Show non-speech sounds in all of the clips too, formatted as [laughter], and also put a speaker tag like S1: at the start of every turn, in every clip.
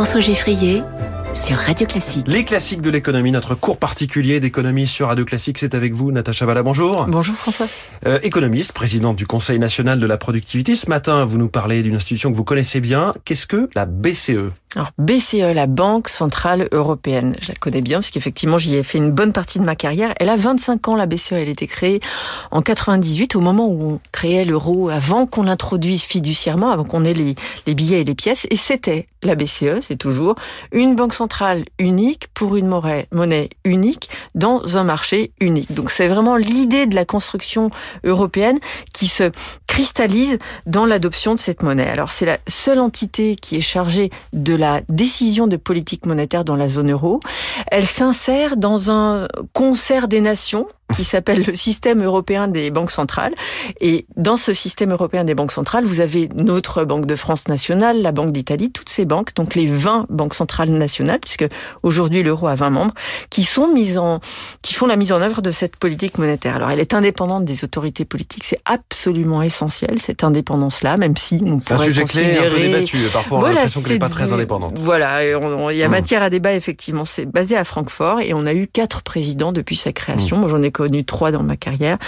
S1: François Geffrier sur Radio Classique.
S2: Les classiques de l'économie, notre cours particulier d'économie sur Radio Classique, c'est avec vous, Natacha Valla, bonjour.
S3: Bonjour François.
S2: Euh, économiste, présidente du Conseil national de la productivité. Ce matin, vous nous parlez d'une institution que vous connaissez bien. Qu'est-ce que la BCE
S3: alors BCE, la Banque Centrale Européenne, je la connais bien parce qu'effectivement j'y ai fait une bonne partie de ma carrière. Elle a 25 ans, la BCE, elle a été créée en 98 au moment où on créait l'euro, avant qu'on l'introduise fiduciairement, avant qu'on ait les, les billets et les pièces. Et c'était la BCE, c'est toujours une banque centrale unique pour une monnaie unique dans un marché unique. Donc c'est vraiment l'idée de la construction européenne qui se cristallise dans l'adoption de cette monnaie. Alors c'est la seule entité qui est chargée de la décision de politique monétaire dans la zone euro. Elle s'insère dans un concert des nations qui s'appelle le système européen des banques centrales. Et dans ce système européen des banques centrales, vous avez notre Banque de France nationale, la Banque d'Italie, toutes ces banques, donc les 20 banques centrales nationales, puisque aujourd'hui l'euro a 20 membres, qui sont mises en, qui font la mise en œuvre de cette politique monétaire. Alors elle est indépendante des autorités politiques, c'est absolument essentiel cette indépendance-là, même si on pourrait
S2: un sujet
S3: considérer...
S2: clé, un peu débattu. Parfois on a l'impression qu'elle n'est pas très indépendante.
S3: Voilà, il y a mmh. matière à débat effectivement. C'est basé à Francfort et on a eu quatre présidents depuis sa création. Mmh. Moi j'en ai connu trois dans ma carrière.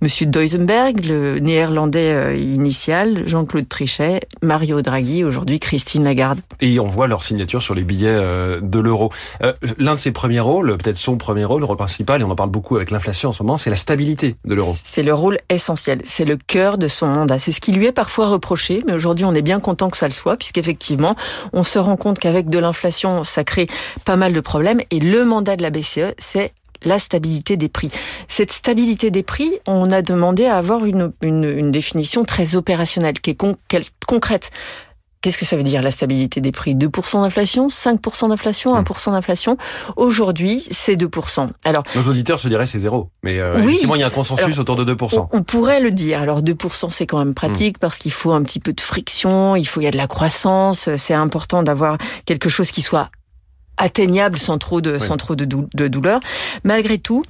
S3: Monsieur Duisenberg, le néerlandais euh, initial, Jean-Claude Trichet, Mario Draghi, aujourd'hui Christine Lagarde.
S2: Et on voit leur signature sur les billets euh, de l'euro. Euh, l'un de ses premiers rôles, peut-être son premier rôle, le rôle principal, et on en parle beaucoup avec l'inflation en ce moment, c'est la stabilité de l'euro.
S3: C'est le rôle essentiel, c'est le cœur de son mandat. C'est ce qui lui est parfois reproché, mais aujourd'hui on est bien content que ça le soit, puisqu'effectivement on se rend compte qu'avec de l'inflation, ça crée pas mal de problèmes, et le mandat de la BCE, c'est la stabilité des prix. Cette stabilité des prix, on a demandé à avoir une, une, définition très opérationnelle, qui est concrète. Qu'est-ce que ça veut dire la stabilité des prix? 2% d'inflation? 5% d'inflation? 1% hmm. d'inflation? Aujourd'hui, c'est 2%.
S2: Alors, Nos auditeurs se diraient c'est zéro. Mais euh, effectivement, il y a un consensus autour de 2%.
S3: On, pourrait le dire. Alors 2%, c'est quand même pratique hmm. parce qu'il faut un petit peu de friction, il faut il y a de la croissance. C'est important d'avoir quelque chose qui soit atteignable sans trop de, sans trop de douleur. Malgré tout,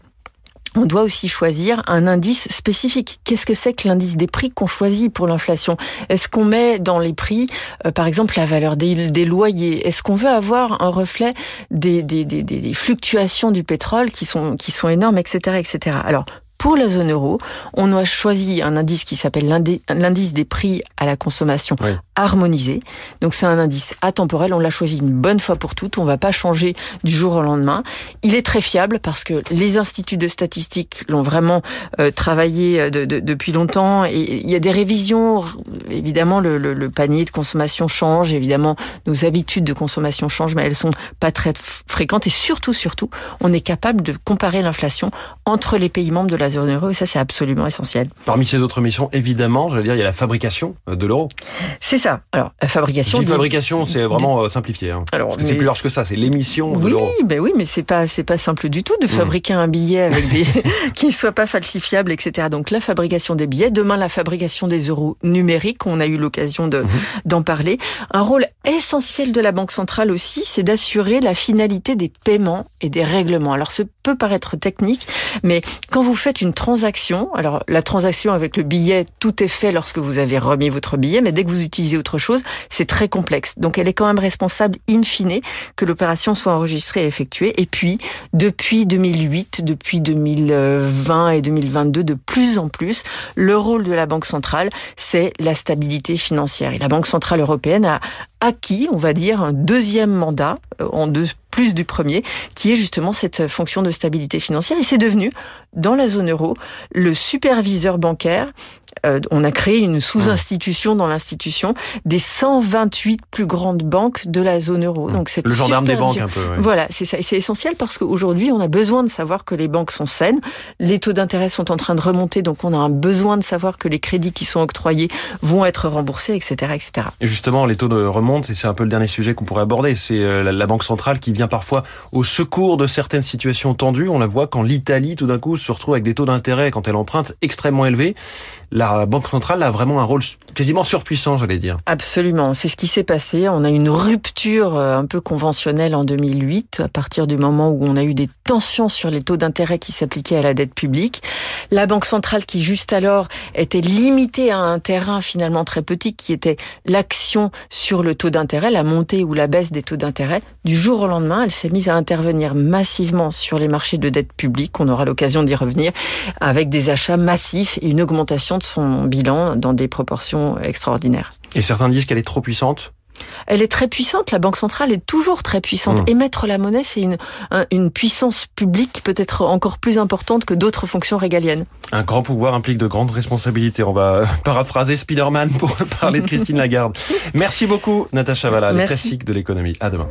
S3: on doit aussi choisir un indice spécifique. Qu'est-ce que c'est que l'indice des prix qu'on choisit pour l'inflation? Est-ce qu'on met dans les prix, euh, par exemple, la valeur des, loyers? Est-ce qu'on veut avoir un reflet des, fluctuations du pétrole qui sont, qui sont énormes, etc., etc. Alors, pour la zone euro, on a choisi un indice qui s'appelle l'indice des prix à la consommation harmonisé. Donc c'est un indice atemporel, on l'a choisi une bonne fois pour toutes, on va pas changer du jour au lendemain. Il est très fiable parce que les instituts de statistiques l'ont vraiment euh, travaillé euh, depuis longtemps. Et il y a des révisions, évidemment le, le, panier de consommation change, évidemment nos habitudes de consommation changent, mais elles sont pas très fréquentes. Et surtout, surtout, on est capable de comparer l'inflation entre les pays membres de la zone euro et ça c'est absolument essentiel.
S2: Parmi ces autres missions, évidemment, j'allais dire, il y a la fabrication euh, de l'euro.
S3: C'est ça. Alors la fabrication.
S2: La fabrication, c'est vraiment euh, simplifié. Hein. Alors, c'est plus large que ça. C'est l'émission
S3: de
S2: l'euro.
S3: Oui, ben oui, mais c'est pas c'est pas simple du tout de mmh. fabriquer un billet avec des [laughs] qui ne soit pas falsifiable, etc. Donc la fabrication des billets. Demain, la fabrication des euros numériques. On a eu l'occasion de mmh. d'en parler. Un rôle essentiel de la banque centrale aussi, c'est d'assurer la finalité des paiements et des règlements. Alors, ça peut paraître technique, mais quand vous faites une transaction, alors la transaction avec le billet, tout est fait lorsque vous avez remis votre billet, mais dès que vous utilisez autre chose, c'est très complexe. Donc elle est quand même responsable in fine que l'opération soit enregistrée et effectuée. Et puis, depuis 2008, depuis 2020 et 2022, de plus en plus, le rôle de la Banque centrale, c'est la stabilité financière. Et la Banque centrale européenne a acquis, on va dire, un deuxième mandat euh, en deux plus du premier, qui est justement cette fonction de stabilité financière. Et c'est devenu, dans la zone euro, le superviseur bancaire euh, on a créé une sous-institution dans l'institution des 128 plus grandes banques de la zone euro.
S2: Donc c'est le gendarme des banques un peu.
S3: Voilà, c'est ça. C'est essentiel parce qu'aujourd'hui, on a besoin de savoir que les banques sont saines. Les taux d'intérêt sont en train de remonter, donc on a un besoin de savoir que les crédits qui sont octroyés vont être remboursés, etc., etc.
S2: Et justement, les taux remontent et c'est un peu le dernier sujet qu'on pourrait aborder. C'est euh, la banque centrale qui vient parfois au secours de certaines situations tendues. On la voit quand l'Italie, tout d'un coup, se retrouve avec des taux d'intérêt quand elle emprunte extrêmement élevés. La la Banque centrale a vraiment un rôle quasiment surpuissant, j'allais dire.
S3: Absolument, c'est ce qui s'est passé. On a une rupture euh, un peu conventionnelle en 2008, à partir du moment où on a eu des tensions sur les taux d'intérêt qui s'appliquaient à la dette publique. La Banque centrale, qui juste alors était limitée à un terrain finalement très petit, qui était l'action sur le taux d'intérêt, la montée ou la baisse des taux d'intérêt, du jour au lendemain, elle s'est mise à intervenir massivement sur les marchés de dette publique. On aura l'occasion d'y revenir avec des achats massifs et une augmentation de son bilan dans des proportions extraordinaires.
S2: Et certains disent qu'elle est trop puissante?
S3: Elle est très puissante, la Banque centrale est toujours très puissante. Mmh. Émettre la monnaie, c'est une, une puissance publique peut-être encore plus importante que d'autres fonctions régaliennes.
S2: Un grand pouvoir implique de grandes responsabilités. On va [laughs] paraphraser Spider-Man pour [laughs] parler de Christine Lagarde. Merci beaucoup, Natacha Valla, le classique de l'économie. À demain.